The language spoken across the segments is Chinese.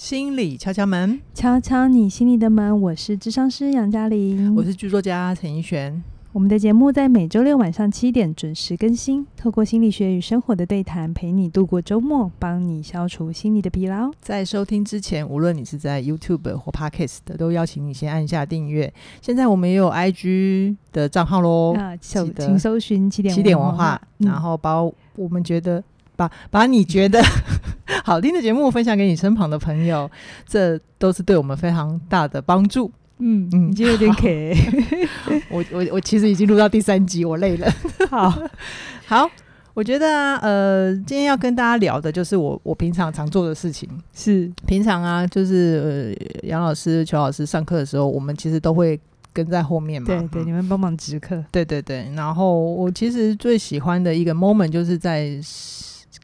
心理敲敲门，敲敲你心里的门。我是智商师杨嘉玲，我是剧作家陈奕璇。我们的节目在每周六晚上七点准时更新，透过心理学与生活的对谈，陪你度过周末，帮你消除心理的疲劳。在收听之前，无论你是在 YouTube 或 Podcast 的，都邀请你先按下订阅。现在我们也有 IG 的账号喽，啊，请搜寻起点起点文化，嗯、然后把我们觉得把把你觉得。好听的节目分享给你身旁的朋友，这都是对我们非常大的帮助。嗯嗯，已经有点可 我我我其实已经录到第三集，我累了。好好，我觉得啊，呃，今天要跟大家聊的就是我我平常常做的事情。是平常啊，就是呃，杨老师、邱老师上课的时候，我们其实都会跟在后面嘛。对对，你们帮忙值课。对对对，然后我其实最喜欢的一个 moment 就是在。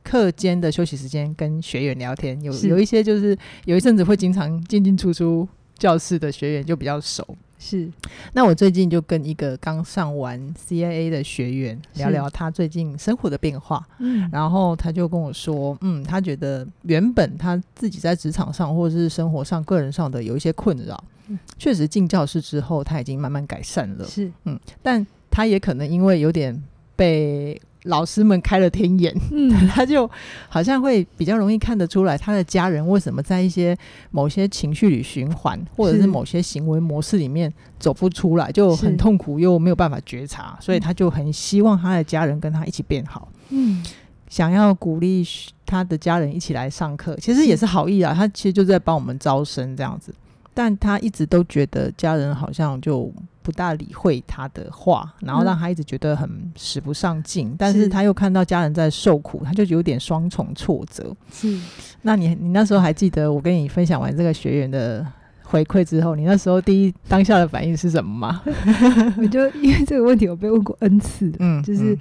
课间的休息时间跟学员聊天，有有一些就是有一阵子会经常进进出出教室的学员就比较熟。是，那我最近就跟一个刚上完 CIA 的学员聊聊他最近生活的变化。嗯，然后他就跟我说，嗯，他觉得原本他自己在职场上或者是生活上、个人上的有一些困扰，嗯，确实进教室之后他已经慢慢改善了。是，嗯，但他也可能因为有点被。老师们开了天眼，嗯，他就好像会比较容易看得出来，他的家人为什么在一些某些情绪里循环，或者是某些行为模式里面走不出来，就很痛苦又没有办法觉察，所以他就很希望他的家人跟他一起变好，嗯，想要鼓励他的家人一起来上课，其实也是好意啊，他其实就在帮我们招生这样子，但他一直都觉得家人好像就。不大理会他的话，然后让他一直觉得很使不上劲，嗯、但是他又看到家人在受苦，他就有点双重挫折。是，那你你那时候还记得我跟你分享完这个学员的回馈之后，你那时候第一当下的反应是什么吗？我就因为这个问题，我被问过 N 次，嗯，就是。嗯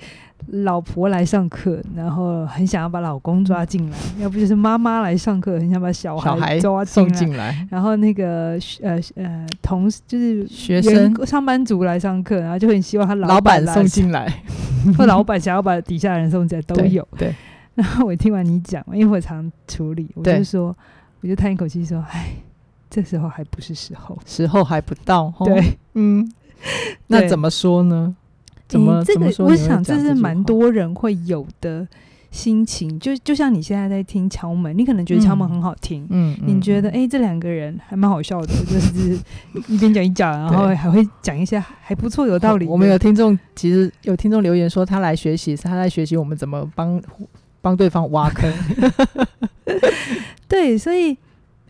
老婆来上课，然后很想要把老公抓进来；要不就是妈妈来上课，很想把小孩抓进来，进来。然后那个呃呃同事就是学生上班族来上课，然后就很希望他老板送进来，或老板想要把底下的人送进来都有。对。对然后我听完你讲，因为我常处理，我就说，我就叹一口气说：“唉，这时候还不是时候，时候还不到。”对，嗯，那怎么说呢？怎么？这个我想这是蛮多人会有的心情，就就像你现在在听敲门，你可能觉得敲门很好听，嗯，你觉得哎、欸，这两个人还蛮好笑的，就是一边讲一讲，然后还会讲一些还不错有道理。我们有听众，其实有听众留言说，他来学习，是他在学习我们怎么帮帮对方挖坑。对，所以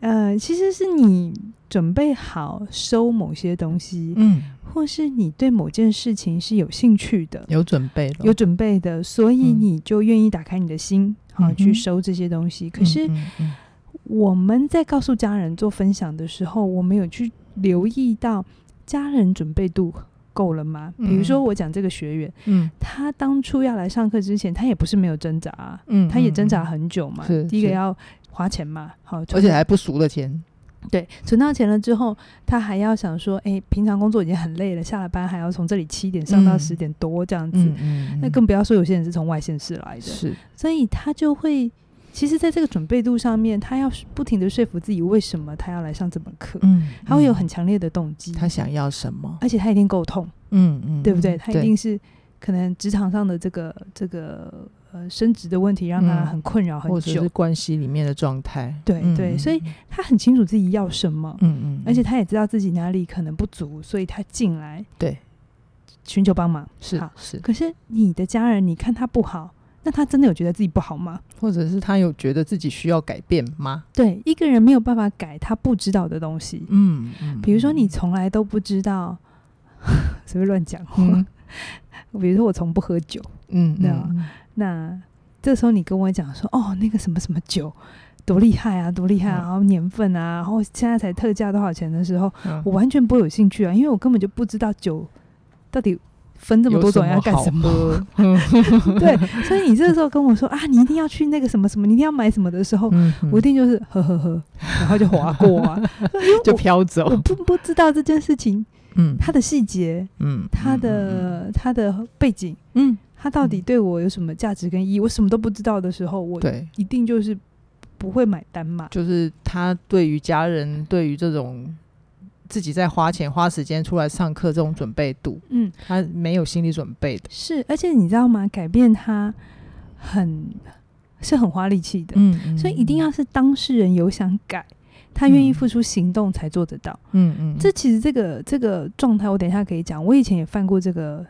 呃，其实是你准备好收某些东西，嗯。或是你对某件事情是有兴趣的，有准备的，有准备的，所以你就愿意打开你的心，好、嗯、去收这些东西。嗯、可是我们在告诉家人做分享的时候，我们有去留意到家人准备度够了吗？嗯、比如说我讲这个学员，嗯，他当初要来上课之前，他也不是没有挣扎，嗯，他也挣扎很久嘛。是第一个要花钱嘛，好，而且还不俗的钱。对，存到钱了之后，他还要想说，哎，平常工作已经很累了，下了班还要从这里七点上到十点多这样子，嗯嗯嗯、那更不要说有些人是从外县市来的，是，所以他就会，其实在这个准备度上面，他要不停的说服自己，为什么他要来上这门课，嗯，他会有很强烈的动机，他想要什么，而且他一定够痛，嗯嗯，对不对？他一定是可能职场上的这个这个。呃，升职的问题让他很困扰很久，或者是关系里面的状态。对对，所以他很清楚自己要什么，嗯嗯，而且他也知道自己哪里可能不足，所以他进来对寻求帮忙。是是，可是你的家人，你看他不好，那他真的有觉得自己不好吗？或者是他有觉得自己需要改变吗？对，一个人没有办法改他不知道的东西。嗯嗯，比如说你从来都不知道，随便乱讲话。比如说我从不喝酒，嗯，对吧？那这时候你跟我讲说，哦，那个什么什么酒多厉害啊，多厉害啊，然后年份啊，然后现在才特价多少钱的时候，我完全不会有兴趣啊，因为我根本就不知道酒到底分这么多种要干什么。对，所以你这个时候跟我说啊，你一定要去那个什么什么，你一定要买什么的时候，我一定就是喝喝喝，然后就划过啊，就飘走，我不不知道这件事情。嗯，他的细节，嗯，他的他的背景，嗯，他到底对我有什么价值跟意义？我什么都不知道的时候，我一定就是不会买单嘛。就是他对于家人，对于这种自己在花钱花时间出来上课这种准备度，嗯，他没有心理准备的。是，而且你知道吗？改变他很是很花力气的，嗯，嗯，所以一定要是当事人有想改。他愿意付出行动才做得到。嗯嗯，这其实这个这个状态，我等一下可以讲。我以前也犯过这个，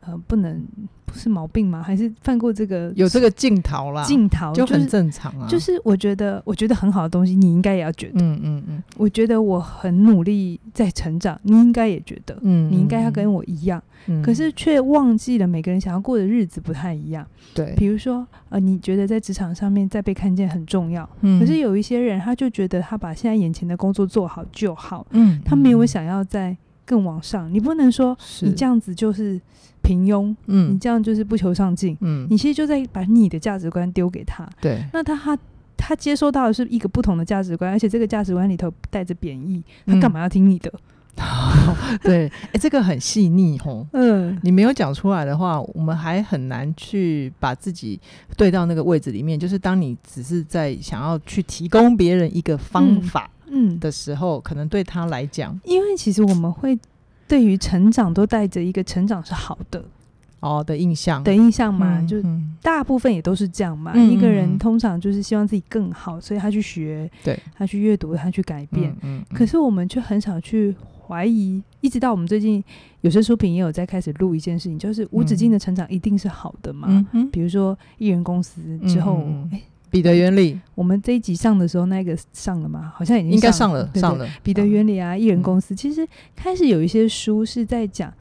呃，不能。不是毛病吗？还是犯过这个？有这个镜头啦，镜头就很正常啊。就是我觉得，我觉得很好的东西，你应该也要觉得。嗯嗯嗯。我觉得我很努力在成长，你应该也觉得。嗯。你应该要跟我一样。嗯。可是却忘记了每个人想要过的日子不太一样。对。比如说，呃，你觉得在职场上面再被看见很重要。嗯。可是有一些人，他就觉得他把现在眼前的工作做好就好。嗯。他没有想要再更往上。你不能说你这样子就是。平庸，嗯，你这样就是不求上进，嗯，你其实就在把你的价值观丢给他，对，那他他他接收到的是一个不同的价值观，而且这个价值观里头带着贬义，他干嘛要听你的？嗯、对，哎、欸，这个很细腻吼，嗯，你没有讲出来的话，我们还很难去把自己对到那个位置里面。就是当你只是在想要去提供别人一个方法，嗯的时候，嗯、可能对他来讲，因为其实我们会。对于成长都带着一个成长是好的哦的印象的印象嘛，嗯、就大部分也都是这样嘛。嗯、一个人通常就是希望自己更好，所以他去学，对，他去阅读，他去改变。嗯嗯嗯、可是我们却很少去怀疑，一直到我们最近有声书评也有在开始录一件事情，就是无止境的成长一定是好的嘛？嗯嗯、比如说艺人公司之后，嗯嗯彼得原理，我们这一集上的时候，那个上了吗？好像已经应该上了，上了。彼得原理啊，艺人公司，其实开始有一些书是在讲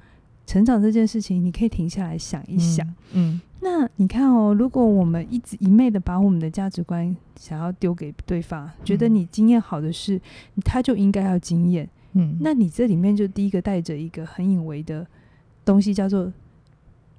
成长这件事情，你可以停下来想一想。嗯，那你看哦，如果我们一直一昧的把我们的价值观想要丢给对方，觉得你经验好的事，他就应该要经验。嗯，那你这里面就第一个带着一个很隐微的东西，叫做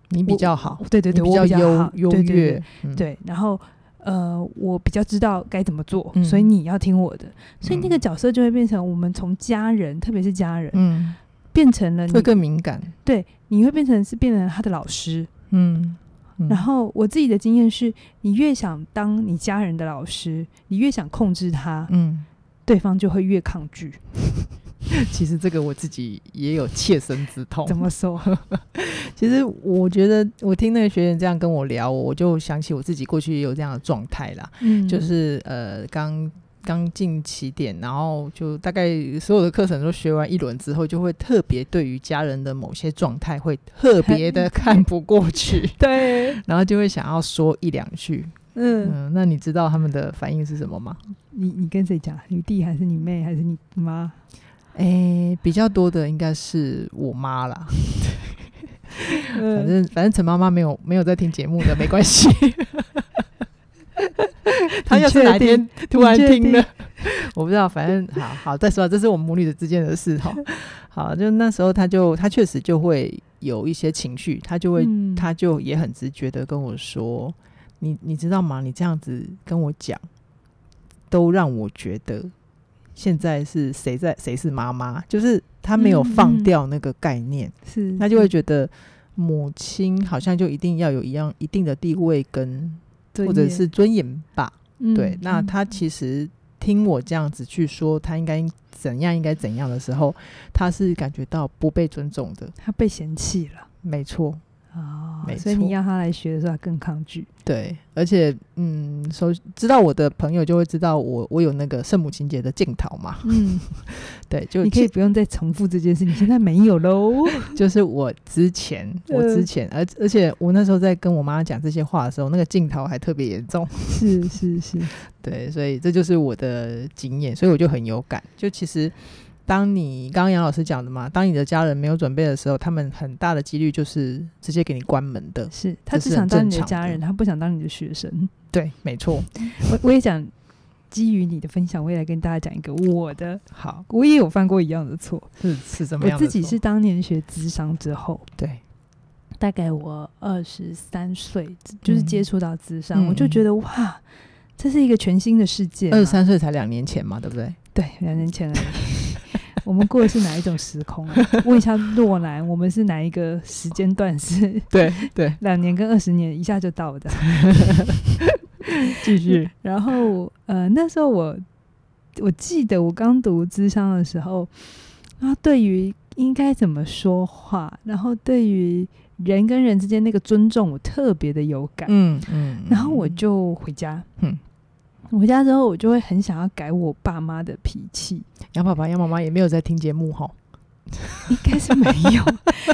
你比较好。对对对，比较优优越。对，然后。呃，我比较知道该怎么做，嗯、所以你要听我的。所以那个角色就会变成我们从家人，嗯、特别是家人，嗯，变成了你会更敏感。对，你会变成是变成他的老师，嗯。嗯，然后我自己的经验是，你越想当你家人的老师，你越想控制他，嗯，对方就会越抗拒。其实这个我自己也有切身之痛。怎么说？其实我觉得，我听那个学员这样跟我聊，我就想起我自己过去也有这样的状态啦。嗯，就是呃，刚刚进起点，然后就大概所有的课程都学完一轮之后，就会特别对于家人的某些状态会特别的 看不过去。对，然后就会想要说一两句。嗯，嗯，那你知道他们的反应是什么吗？你你跟谁讲？你弟还是你妹还是你妈？诶、欸，比较多的应该是我妈啦。反正反正陈妈妈没有没有在听节目的，没关系。她要是哪天突然听了，我不知道。反正好好再说，这是我们母女的之间的事哈。好，就那时候，她就她确实就会有一些情绪，她就会她、嗯、就也很直觉的跟我说：“你你知道吗？你这样子跟我讲，都让我觉得。”现在是谁在？谁是妈妈？就是他没有放掉那个概念，是他就会觉得母亲好像就一定要有一样一定的地位跟或者是尊严吧？对，那他其实听我这样子去说，他应该怎样，应该怎样的时候，他是感觉到不被尊重的，他被嫌弃了，没错。哦，没错，所以你要他来学的时候，他更抗拒。对，而且，嗯，首知道我的朋友就会知道我，我有那个圣母情节的镜头嘛。嗯，对，就你可以不用再重复这件事，你现在没有喽。就是我之前，我之前，而而且我那时候在跟我妈讲这些话的时候，那个镜头还特别严重。是是是，对，所以这就是我的经验，所以我就很有感。就其实。当你刚刚杨老师讲的嘛，当你的家人没有准备的时候，他们很大的几率就是直接给你关门的。是他只想当你的家人，他不想当你的学生。对，没错。我我也想基于你的分享，我也来跟大家讲一个我的。好，我也有犯过一样的错。是是怎么样的？我自己是当年学智商之后，对，大概我二十三岁就是接触到智商，嗯、我就觉得哇，这是一个全新的世界。二十三岁才两年前嘛，对不对？对，两年前而已。我们过的是哪一种时空啊？问一下诺兰，我们是哪一个时间段？是？对对，两年跟二十年一下就到的。继续。然后呃，那时候我我记得我刚读智商的时候，然后对于应该怎么说话，然后对于人跟人之间那个尊重，我特别的有感。嗯嗯。然后我就回家。嗯。回家之后，我就会很想要改我爸妈的脾气。杨爸爸、杨妈妈也没有在听节目哈，应该是没有。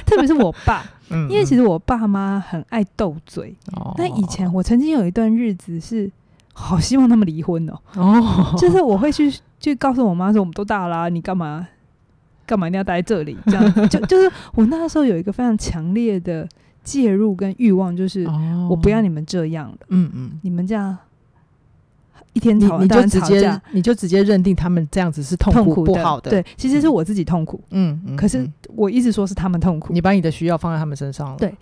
特别是我爸，因为其实我爸妈很爱斗嘴。哦。那以前我曾经有一段日子是好希望他们离婚哦。哦。就是我会去去告诉我妈说，我们都大了，你干嘛干嘛一定要待在这里？这样 就就是我那时候有一个非常强烈的介入跟欲望，就是我不要你们这样的。嗯嗯。你们这样。一天吵，你就直接你就直接认定他们这样子是痛苦不好的，对，其实是我自己痛苦，嗯，可是我一直说是他们痛苦，你把你的需要放在他们身上了，对。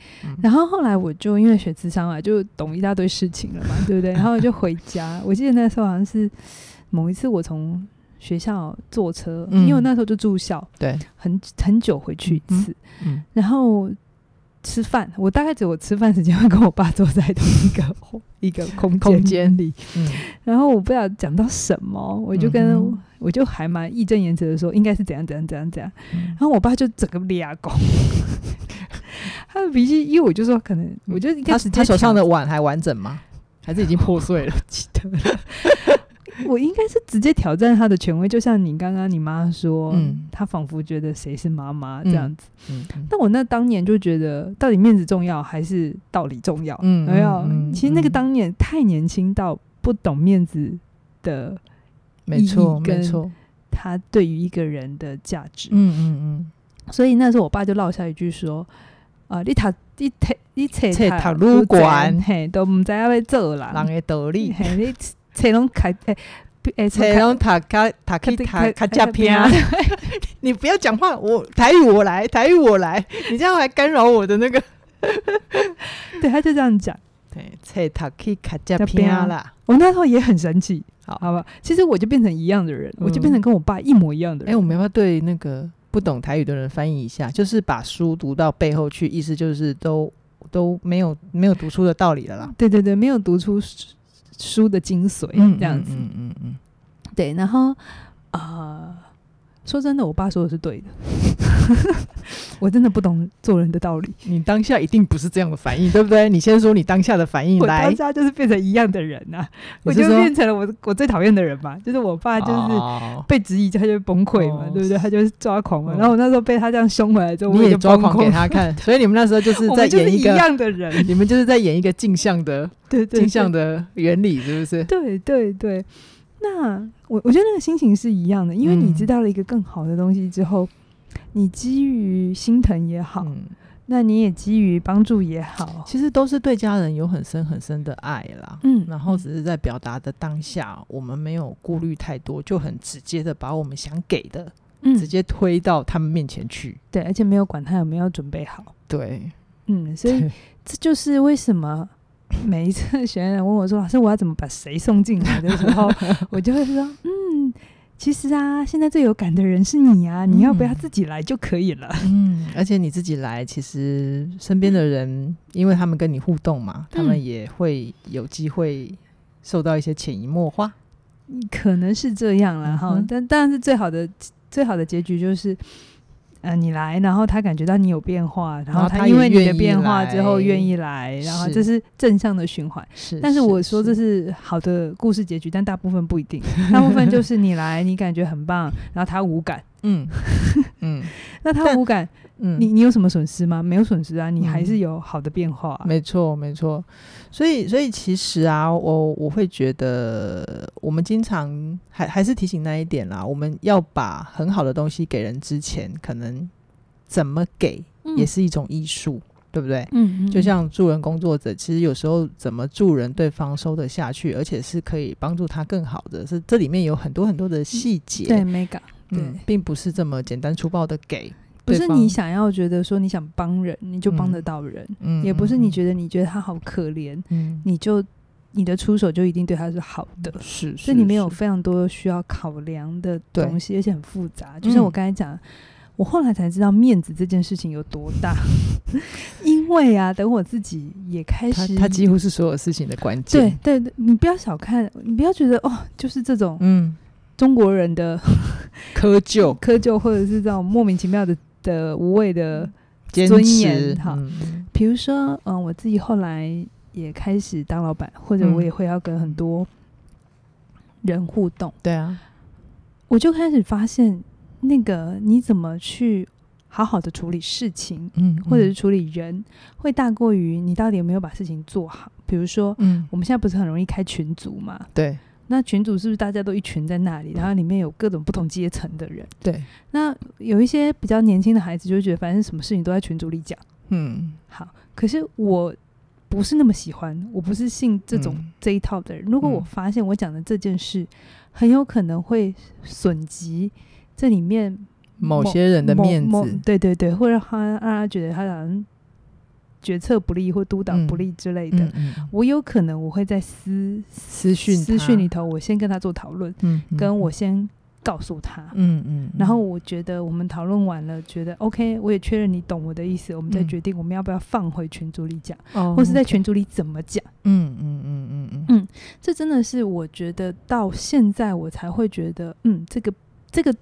然后后来我就因为学智商啊，就懂一大堆事情了嘛，对不对？然后我就回家，我记得那时候好像是某一次我从学校坐车，因为我那时候就住校，对，很很久回去一次，嗯，然后。吃饭，我大概只有我吃饭时间会跟我爸坐在同一个一个空空间里，嗯，然后我不知道讲到什么，我就跟、嗯、我就还蛮义正言辞的说应该是怎样怎样怎样怎样，嗯、然后我爸就整个俩拱，他的脾气，因为我就说可能，我就他他手上的碗还完整吗？还是已经破碎了？记得了。我应该是直接挑战他的权威，就像你刚刚你妈说，嗯，他仿佛觉得谁是妈妈这样子。嗯，但我那当年就觉得，到底面子重要还是道理重要？嗯，没有。其实那个当年太年轻到不懂面子的，没错，没错。他对于一个人的价值，嗯嗯嗯。所以那时候我爸就落下一句说：“啊，你他你他你切他路管，嘿，都唔知要要做啦，人的道理。”切拢开诶诶，切拢塔卡塔卡塔卡加偏，你不要讲话，我台语我来，台语我来，你这样还干扰我的那个，对，他就这样讲，对，切塔卡卡加片啦。我那时候也很生气，好好吧，其实我就变成一样的人，我就变成跟我爸一模一样的人。哎，我们要不要对那个不懂台语的人翻译一下，就是把书读到背后去，意思就是都都没有没有读书的道理了啦。对对对，没有读出。书的精髓，这样子，嗯嗯嗯，嗯，对，然后啊。呃说真的，我爸说的是对的。我真的不懂做人的道理。你当下一定不是这样的反应，对不对？你先说你当下的反应来。我当下就是变成一样的人呐、啊，我就变成了我我最讨厌的人嘛。就是我爸，就是被质疑他就崩溃嘛，哦、对不对？他就是抓狂嘛。哦、然后我那时候被他这样凶回来之后，我也抓狂给他看。所以你们那时候就是在演一个一样的人，你们就是在演一个镜像的对镜像的原理，是不是？对对对。那我我觉得那个心情是一样的，因为你知道了一个更好的东西之后，嗯、你基于心疼也好，嗯、那你也基于帮助也好，其实都是对家人有很深很深的爱啦。嗯，然后只是在表达的当下，我们没有顾虑太多，就很直接的把我们想给的，嗯、直接推到他们面前去。对，而且没有管他有没有准备好。对，嗯，所以这就是为什么。每一次学员问我说：“老师，我要怎么把谁送进来的时候，我就会说：嗯，其实啊，现在最有感的人是你啊，你要不要自己来就可以了？嗯，而且你自己来，其实身边的人，因为他们跟你互动嘛，他们也会有机会受到一些潜移默化，可能是这样了哈。但当然是最好的，最好的结局就是。”呃，你来，然后他感觉到你有变化，然后他因为你的变化之后愿意来，然后这是正向的循环。是，但是我说这是好的故事结局，但大部分不一定，大部分就是你来，你感觉很棒，然后他无感。嗯 嗯，那他无感。嗯，你你有什么损失吗？没有损失啊，你还是有好的变化啊。没错，没错。所以，所以其实啊，我我会觉得，我们经常还还是提醒那一点啦，我们要把很好的东西给人之前，可能怎么给也是一种艺术，嗯、对不对？嗯，就像助人工作者，其实有时候怎么助人，对方收得下去，而且是可以帮助他更好的，是这里面有很多很多的细节。对嗯，并不是这么简单粗暴的给。不是你想要觉得说你想帮人，你就帮得到人，嗯，也不是你觉得你觉得他好可怜，嗯，你就你的出手就一定对他是好的，是，是，这里面有非常多需要考量的东西，而且很复杂。就像我刚才讲，我后来才知道面子这件事情有多大，因为啊，等我自己也开始，他，他几乎是所有事情的关键。对对对，你不要小看，你不要觉得哦，就是这种嗯，中国人的 苛臼、苛臼，或者是这种莫名其妙的的无谓的尊严。哈，比如说，嗯，我自己后来也开始当老板，或者我也会要跟很多人互动。对啊，我就开始发现。那个你怎么去好好的处理事情，嗯，或者是处理人，会大过于你到底有没有把事情做好。比如说，嗯，我们现在不是很容易开群组嘛？对。那群组是不是大家都一群在那里，然后里面有各种不同阶层的人？对。那有一些比较年轻的孩子就会觉得，反正什么事情都在群组里讲。嗯。好，可是我不是那么喜欢，我不是信这种这一套的人。如果我发现我讲的这件事很有可能会损及。这里面某，某些人的面子，对对对，会让他让他觉得他好像决策不利或督导不利之类的。我有可能我会在私私讯私讯里头，我先跟他做讨论，跟我先告诉他，嗯嗯，嗯然后我觉得我们讨论完了，觉得 OK，我也确认你懂我的意思，我们再决定我们要不要放回群组里讲，嗯、或是在群组里怎么讲。嗯嗯嗯嗯嗯嗯，这真的是我觉得到现在我才会觉得，嗯，这个这个。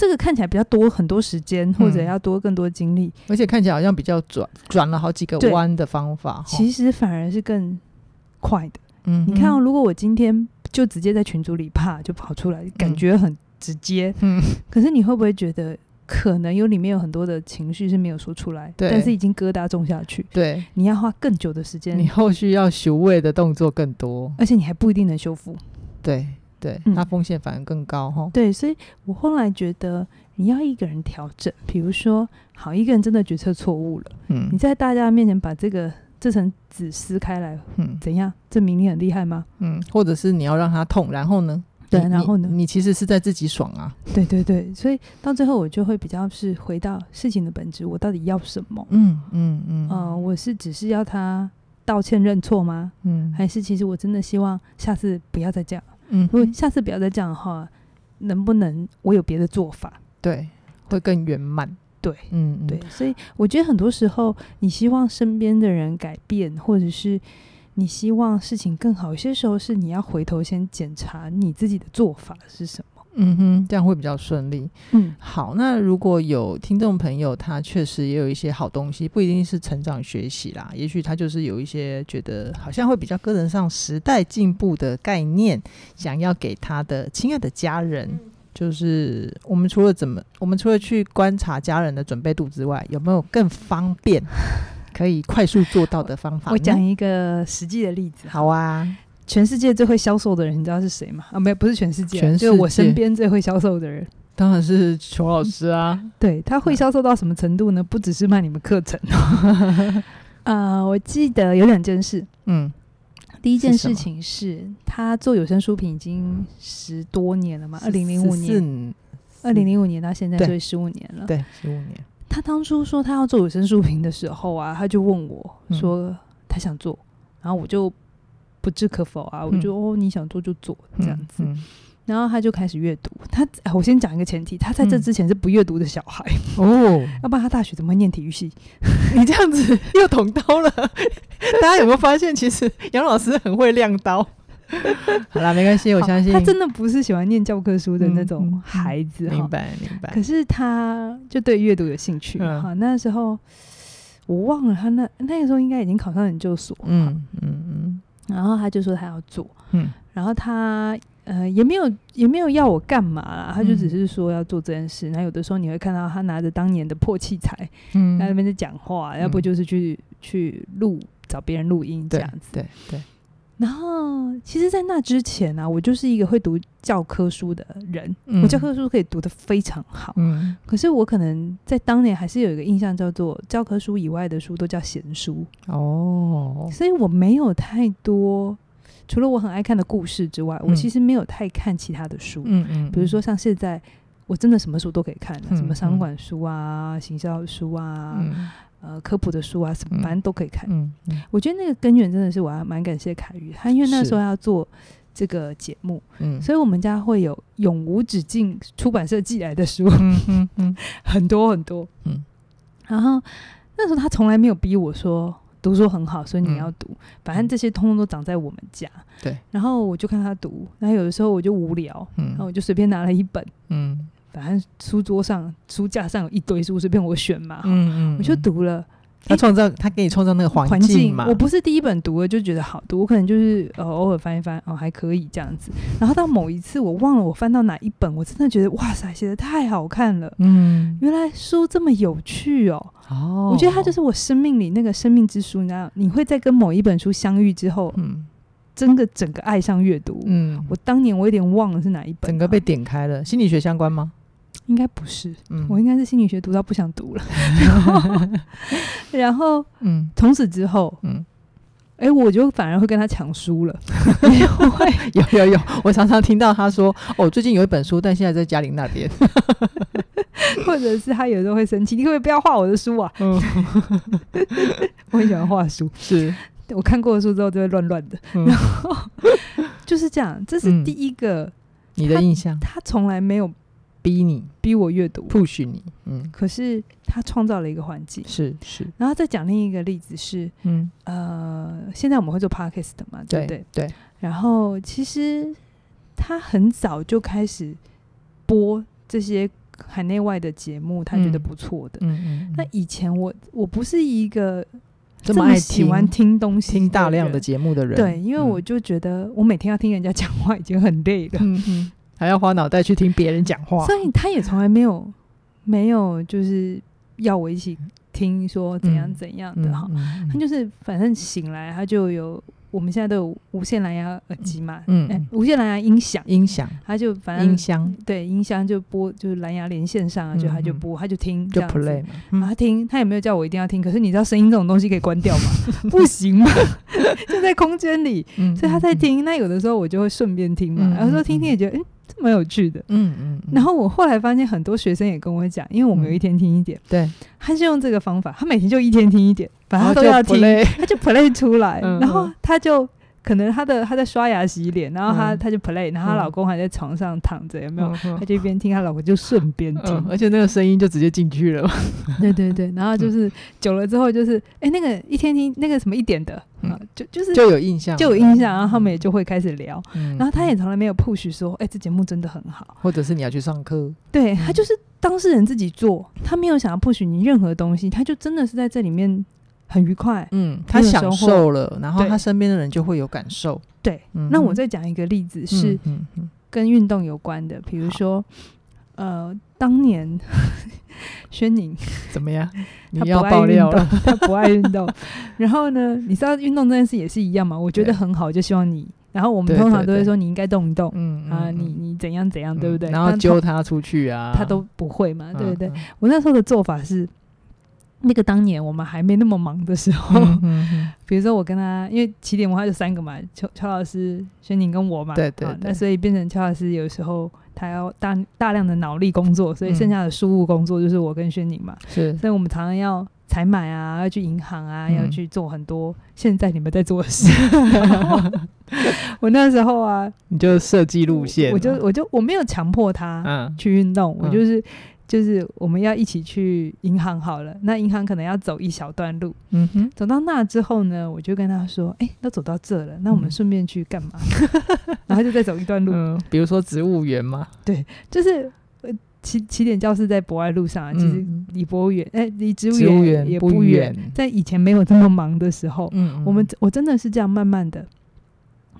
这个看起来比较多很多时间，或者要多更多精力，而且看起来好像比较转转了好几个弯的方法。其实反而是更快的。嗯，你看哦，如果我今天就直接在群组里啪就跑出来，感觉很直接。嗯，可是你会不会觉得可能有里面有很多的情绪是没有说出来，但是已经疙瘩种下去。对，你要花更久的时间，你后续要修位的动作更多，而且你还不一定能修复。对。对，它风险反而更高哈、嗯。对，所以我后来觉得，你要一个人调整，比如说，好，一个人真的决策错误了，嗯，你在大家面前把这个这层纸撕开来，嗯，怎样证明你很厉害吗？嗯，或者是你要让他痛，然后呢？对，然后呢？你其实是在自己爽啊。对对对，所以到最后我就会比较是回到事情的本质，我到底要什么？嗯嗯嗯，呃，我是只是要他道歉认错吗？嗯，还是其实我真的希望下次不要再这样。嗯，如果下次不要再这样的话，能不能我有别的做法？对，会更圆满。对，嗯，对，所以我觉得很多时候，你希望身边的人改变，或者是你希望事情更好，有些时候是你要回头先检查你自己的做法是什么。嗯哼，这样会比较顺利。嗯，好，那如果有听众朋友，他确实也有一些好东西，不一定是成长学习啦，也许他就是有一些觉得好像会比较跟得上时代进步的概念，想要给他的亲爱的家人，就是我们除了怎么，我们除了去观察家人的准备度之外，有没有更方便 可以快速做到的方法？我讲一个实际的例子。好啊。全世界最会销售的人，你知道是谁吗？啊，没有，不是全世界，全世界就是我身边最会销售的人，当然是裘老师啊。嗯、对，他会销售到什么程度呢？不只是卖你们课程。啊、呃，我记得有两件事。嗯，第一件事情是他做有声书评已经十多年了嘛，二零零五年，二零零五年到现在所以十五年了。对，十五年。他当初说他要做有声书评的时候啊，他就问我说他想做，嗯、然后我就。不置可否啊！我就、嗯、哦，你想做就做这样子，然后他就开始阅读。他，我先讲一个前提，他在这之前是不阅读的小孩、嗯、哦。要不然他大学怎么会念体育系？你这样子 又捅刀了。大家有没有发现，其实杨老师很会亮刀？好啦，没关系，我相信他真的不是喜欢念教科书的那种孩子。明白、嗯，明白。可是他就对阅读有兴趣。嗯、好，那时候我忘了他那那个时候应该已经考上研究所。嗯嗯然后他就说他要做，嗯，然后他呃也没有也没有要我干嘛啦，他就只是说要做这件事。那、嗯、有的时候你会看到他拿着当年的破器材，嗯，在那边在讲话，嗯、要不就是去去录找别人录音这样子，对对。对然后，其实，在那之前呢、啊，我就是一个会读教科书的人，嗯、我教科书可以读得非常好。嗯，可是我可能在当年还是有一个印象，叫做教科书以外的书都叫闲书。哦，所以我没有太多，除了我很爱看的故事之外，嗯、我其实没有太看其他的书。嗯嗯，比如说像现在，我真的什么书都可以看，嗯、什么商管书啊、行销书啊。嗯。呃，科普的书啊，什么反正都可以看。嗯，我觉得那个根源真的是我还蛮感谢凯宇，他因为那时候要做这个节目，嗯，所以我们家会有永无止境出版社寄来的书，嗯嗯嗯，很多很多，嗯，然后那时候他从来没有逼我说读书很好，所以你要读，反正这些通通都长在我们家，对，然后我就看他读，然后有的时候我就无聊，嗯，然后我就随便拿了一本，嗯，反正书桌上书架上有一堆书，随便我选嘛，嗯嗯，我就读了。他创造，他给你创造那个环境嘛？我不是第一本读了就觉得好读，我可能就是呃偶尔翻一翻，哦还可以这样子。然后到某一次，我忘了我翻到哪一本，我真的觉得哇塞，写的太好看了。嗯，原来书这么有趣哦。哦，我觉得它就是我生命里那个生命之书。你知道，你会在跟某一本书相遇之后，嗯，真的整个爱上阅读。嗯，我当年我有点忘了是哪一本，整个被点开了。心理学相关吗？应该不是，嗯、我应该是心理学读到不想读了，然后，然后，嗯，从此之后，嗯，哎、欸，我就反而会跟他抢书了，有有有，我常常听到他说，哦，最近有一本书，但现在在嘉玲那边，或者是他有时候会生气，你可不可以不要画我的书啊？嗯、我很喜欢画书，是。我看过的书之后就会乱乱的，嗯、然后就是这样，这是第一个、嗯、你的印象，他从来没有。逼你，逼我阅读，push 你，嗯。可是他创造了一个环境，是是。然后再讲另一个例子是，嗯呃，现在我们会做 podcast 嘛，对不对？对。然后其实他很早就开始播这些海内外的节目，他觉得不错的。嗯嗯。那以前我我不是一个这么爱喜欢听东西、听大量的节目的人，对，因为我就觉得我每天要听人家讲话已经很累了。嗯嗯。还要花脑袋去听别人讲话，所以他也从来没有没有就是要我一起听说怎样怎样的哈，他就是反正醒来他就有。我们现在都有无线蓝牙耳机嘛，嗯，欸、无线蓝牙音响，音响，他就反正音箱，对，音箱就播，就是蓝牙连线上啊，就他就播，他就听，就 play 嘛，他听，他也没有叫我一定要听，可是你知道声音这种东西可以关掉吗？不行嘛，就在空间里，所以他在听，那有的时候我就会顺便听嘛，然后说听听也觉得，诶。蛮有趣的，嗯嗯，然后我后来发现很多学生也跟我讲，因为我们有一天听一点，对，他是用这个方法，他每天就一天听一点，反正都要听，他就 play 出来，然后他就可能她的她在刷牙洗脸，然后他他就 play，然后她老公还在床上躺着，有没有？他就一边听，她老公就顺便听，而且那个声音就直接进去了，对对对，然后就是久了之后就是，哎，那个一天听那个什么一点的。啊，就就是就有印象，就有印象，然后他们也就会开始聊，然后他也从来没有 push 说，哎，这节目真的很好，或者是你要去上课，对，他就是当事人自己做，他没有想要 push 你任何东西，他就真的是在这里面很愉快，嗯，他享受了，然后他身边的人就会有感受，对。那我再讲一个例子是跟运动有关的，比如说，呃，当年。轩宁 怎么样？他不爱运动，他不爱运动。然后呢，你知道运动这件事也是一样嘛？我觉得很好，就希望你。然后我们通常都会说你应该动一动，嗯啊，你你怎样怎样，对不对？然后揪他出去啊，他都不会嘛，对不对？我那时候的做法是，那个当年我们还没那么忙的时候，比如说我跟他，因为起点文化就三个嘛，乔乔老师、轩宁跟我嘛，对对，那所以变成乔老师有时候。他要大大量的脑力工作，所以剩下的事务工作就是我跟轩宁嘛。是，所以我们常常要采买啊，要去银行啊，嗯、要去做很多现在你们在做的事。我那时候啊，你就设计路线我，我就我就我没有强迫他去运动，嗯、我就是。就是我们要一起去银行好了，那银行可能要走一小段路，嗯哼，走到那之后呢，我就跟他说，哎、欸，都走到这了，那我们顺便去干嘛？嗯、然后就再走一段路，嗯、比如说植物园嘛，对，就是起起点教室在博爱路上，啊，其实离博物园，哎、欸，离植物园也不远，在以前没有这么忙的时候，嗯，我们我真的是这样慢慢的。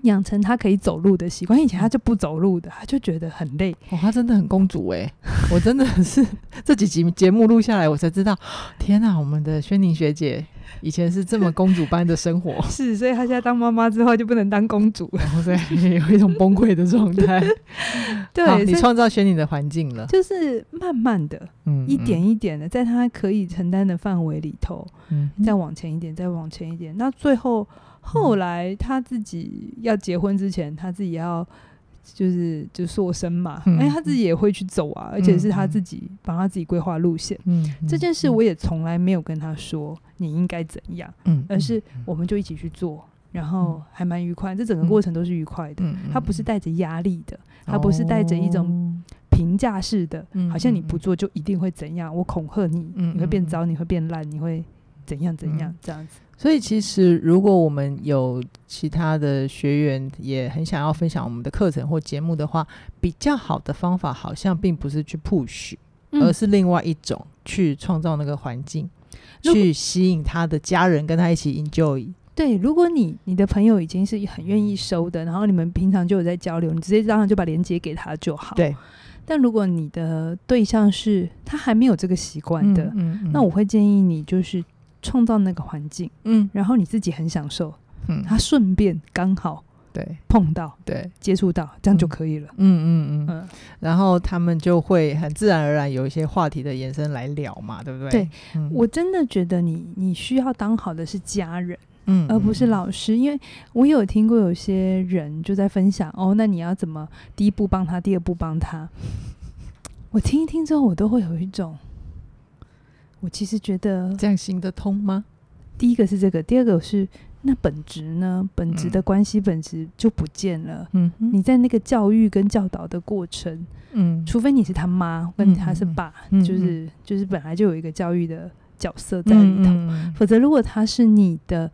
养成他可以走路的习惯，以前他就不走路的，他就觉得很累。哦，他真的很公主哎！我真的是 这几集节目录下来，我才知道，天哪，我们的轩宁学姐以前是这么公主般的生活。是，所以她现在当妈妈之后就不能当公主了，所以有一种崩溃的状态。对，你创造轩宁的环境了，就是慢慢的，嗯，一点一点的，在他可以承担的范围里头，嗯，再往前一点，再往前一点，那最后。后来他自己要结婚之前，他自己要就是就塑身嘛，哎，他自己也会去走啊，而且是他自己帮他自己规划路线。嗯，这件事我也从来没有跟他说你应该怎样，嗯，而是我们就一起去做，然后还蛮愉快，这整个过程都是愉快的。他不是带着压力的，他不是带着一种评价式的，好像你不做就一定会怎样，我恐吓你，你会变糟，你会变烂，你会怎样怎样这样子。所以其实如果我们有其他的学员也很想要分享我们的课程或节目的话，比较好的方法好像并不是去 push，而是另外一种去创造那个环境，去吸引他的家人跟他一起 enjoy。对，如果你你的朋友已经是很愿意收的，然后你们平常就有在交流，你直接当然就把链接给他就好。对。但如果你的对象是他还没有这个习惯的，嗯嗯嗯、那我会建议你就是创造那个环境，嗯，然后你自己很享受，嗯，他顺便刚好对。碰到对。接触到，这样就可以了。嗯。嗯嗯，嗯，然后他们就会很自然而然有一些话题的延伸来聊嘛，对不对？对，嗯、我真的觉得你你需要当好的是家人。嗯，而不是老师，因为我有听过有些人就在分享哦，那你要怎么第一步帮他，第二步帮他？我听一听之后，我都会有一种，我其实觉得这样行得通吗？第一个是这个，第二个是那本质呢？本质的关系本质就不见了。嗯，你在那个教育跟教导的过程，嗯，除非你是他妈，跟他是爸，嗯、就是就是本来就有一个教育的角色在里头，嗯、否则如果他是你的。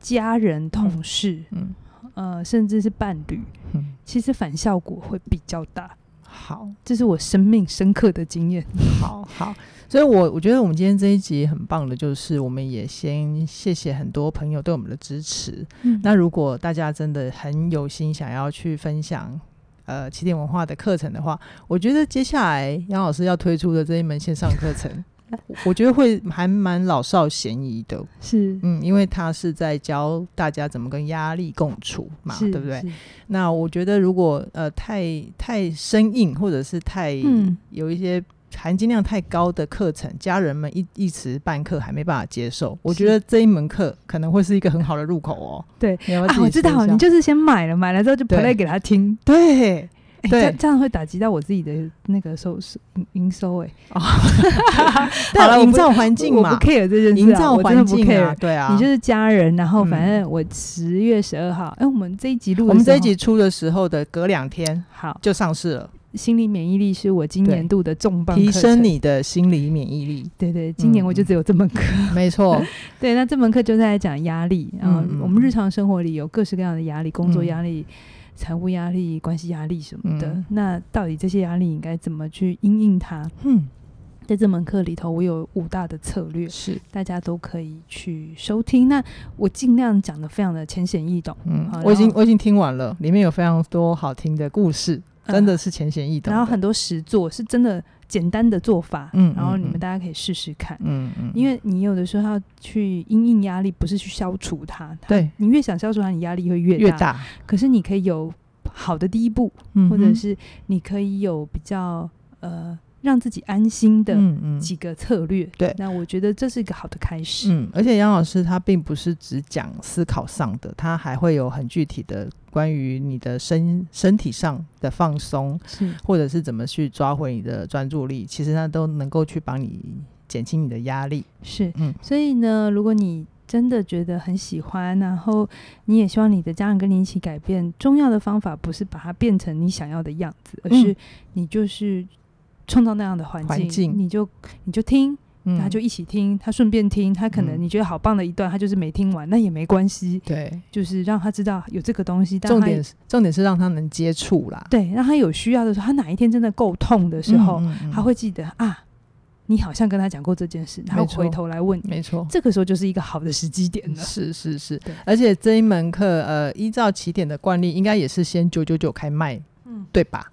家人、同事，嗯，呃，甚至是伴侣，嗯，其实反效果会比较大。好，这是我生命深刻的经验。好好，所以我，我我觉得我们今天这一集很棒的，就是我们也先谢谢很多朋友对我们的支持。嗯，那如果大家真的很有心想要去分享，呃，起点文化的课程的话，我觉得接下来杨老师要推出的这一门线上课程。我觉得会还蛮老少咸宜的，是，嗯，因为他是在教大家怎么跟压力共处嘛，对不对？那我觉得如果呃太太生硬，或者是太、嗯、有一些含金量太高的课程，家人们一一时半刻还没办法接受，我觉得这一门课可能会是一个很好的入口哦。对，啊，我知道，你就是先买了，买了之后就 play 给他听，对。对，这这样会打击到我自己的那个收收营收哎。好了，营造环境嘛，我不 care 这件事，营造环境。对啊，你就是家人，然后反正我十月十二号，哎，我们这一集录，我们这一集出的时候的隔两天，好就上市了。心理免疫力是我今年度的重磅，提升你的心理免疫力。对对，今年我就只有这门课，没错。对，那这门课就在讲压力，然后我们日常生活里有各式各样的压力，工作压力。财务压力、关系压力什么的，嗯、那到底这些压力应该怎么去应应它？嗯，在这门课里头，我有五大的策略，是大家都可以去收听。那我尽量讲的非常的浅显易懂。嗯，我已经我已经听完了，里面有非常多好听的故事，真的是浅显易懂、呃。然后很多实作是真的。简单的做法，嗯，然后你们大家可以试试看，嗯嗯，因为你有的时候要去因应压力，不是去消除它，对，你越想消除它，你压力会越大，越大。可是你可以有好的第一步，嗯，或者是你可以有比较呃。让自己安心的几个策略，嗯嗯、对，那我觉得这是一个好的开始。嗯，而且杨老师他并不是只讲思考上的，他还会有很具体的关于你的身身体上的放松，是或者是怎么去抓回你的专注力，其实他都能够去帮你减轻你的压力。是，嗯，所以呢，如果你真的觉得很喜欢，然后你也希望你的家人跟你一起改变，重要的方法不是把它变成你想要的样子，而是你就是。创造那样的环境，境你就你就听，嗯、他就一起听，他顺便听，他可能你觉得好棒的一段，他就是没听完，那也没关系。对，就是让他知道有这个东西。重点是重点是让他能接触啦。对，让他有需要的时候，他哪一天真的够痛的时候，他会记得啊，你好像跟他讲过这件事，然后回头来问你。没错，这个时候就是一个好的时机点了。是是是，而且这一门课，呃，依照起点的惯例，应该也是先九九九开卖，嗯，对吧？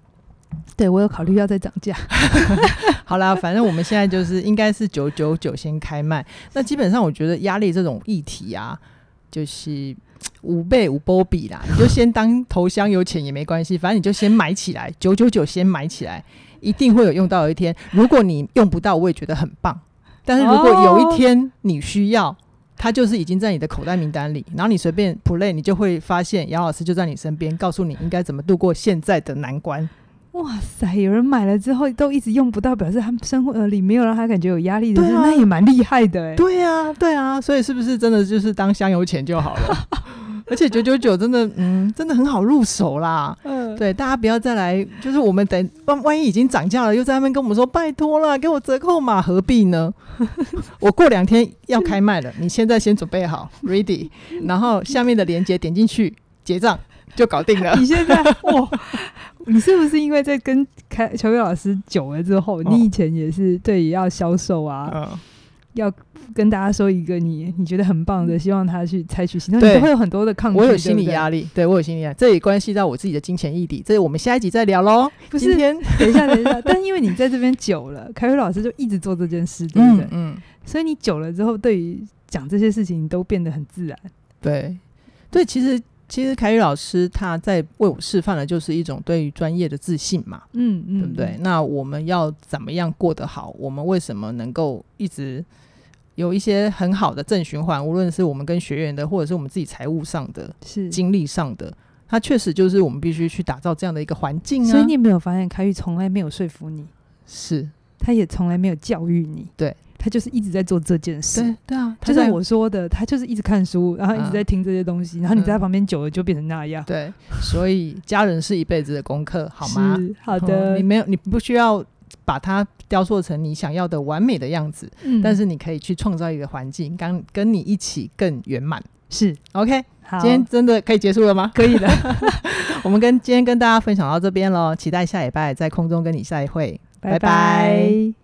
对，我有考虑要再涨价。好啦，反正我们现在就是应该是九九九先开卖。那基本上我觉得压力这种议题啊，就是五倍五波比啦，你就先当头香有钱也没关系，反正你就先买起来，九九九先买起来，一定会有用到的一天。如果你用不到，我也觉得很棒。但是如果有一天你需要，它就是已经在你的口袋名单里，然后你随便 play，你就会发现杨老师就在你身边，告诉你应该怎么度过现在的难关。哇塞，有人买了之后都一直用不到，表示他们生活里没有让他感觉有压力的，对啊，那也蛮厉害的哎。对啊，对啊，所以是不是真的就是当香油钱就好了？而且九九九真的，嗯，真的很好入手啦。嗯，对，大家不要再来，就是我们等万万一已经涨价了，又在那边跟我们说拜托了，给我折扣嘛，何必呢？我过两天要开卖了，你现在先准备好，ready，然后下面的链接点进去结账就搞定了。你现在哇，你是不是因为在跟开乔伟老师久了之后，哦、你以前也是对于要销售啊？嗯要跟大家说一个你你觉得很棒的，希望他去采取行动，你都会有很多的抗拒。我有心理压力，对，对我有心理压力，这也关系到我自己的金钱议题。这我们下一集再聊喽。不是，等一下，等一下。但因为你在这边久了，凯伟老师就一直做这件事，对不对？嗯。嗯，所以你久了之后，对于讲这些事情都变得很自然。对，对，其实其实凯宇老师他在为我示范的，就是一种对于专业的自信嘛。嗯嗯，对不对？那我们要怎么样过得好？我们为什么能够一直？有一些很好的正循环，无论是我们跟学员的，或者是我们自己财务上的、是经历上的，他确实就是我们必须去打造这样的一个环境啊。所以你有没有发现，凯宇从来没有说服你，是他也从来没有教育你，对他就是一直在做这件事。对对啊，就是我说的，他就是一直看书，然后一直在听这些东西，啊、然后你在他旁边久了就变成那样。对，所以家人是一辈子的功课，好吗？好的，你没有，你不需要。把它雕塑成你想要的完美的样子，嗯，但是你可以去创造一个环境，跟跟你一起更圆满。是 OK，好，今天真的可以结束了吗？可以的，我们跟今天跟大家分享到这边喽，期待下礼拜在空中跟你再会，拜拜。拜拜。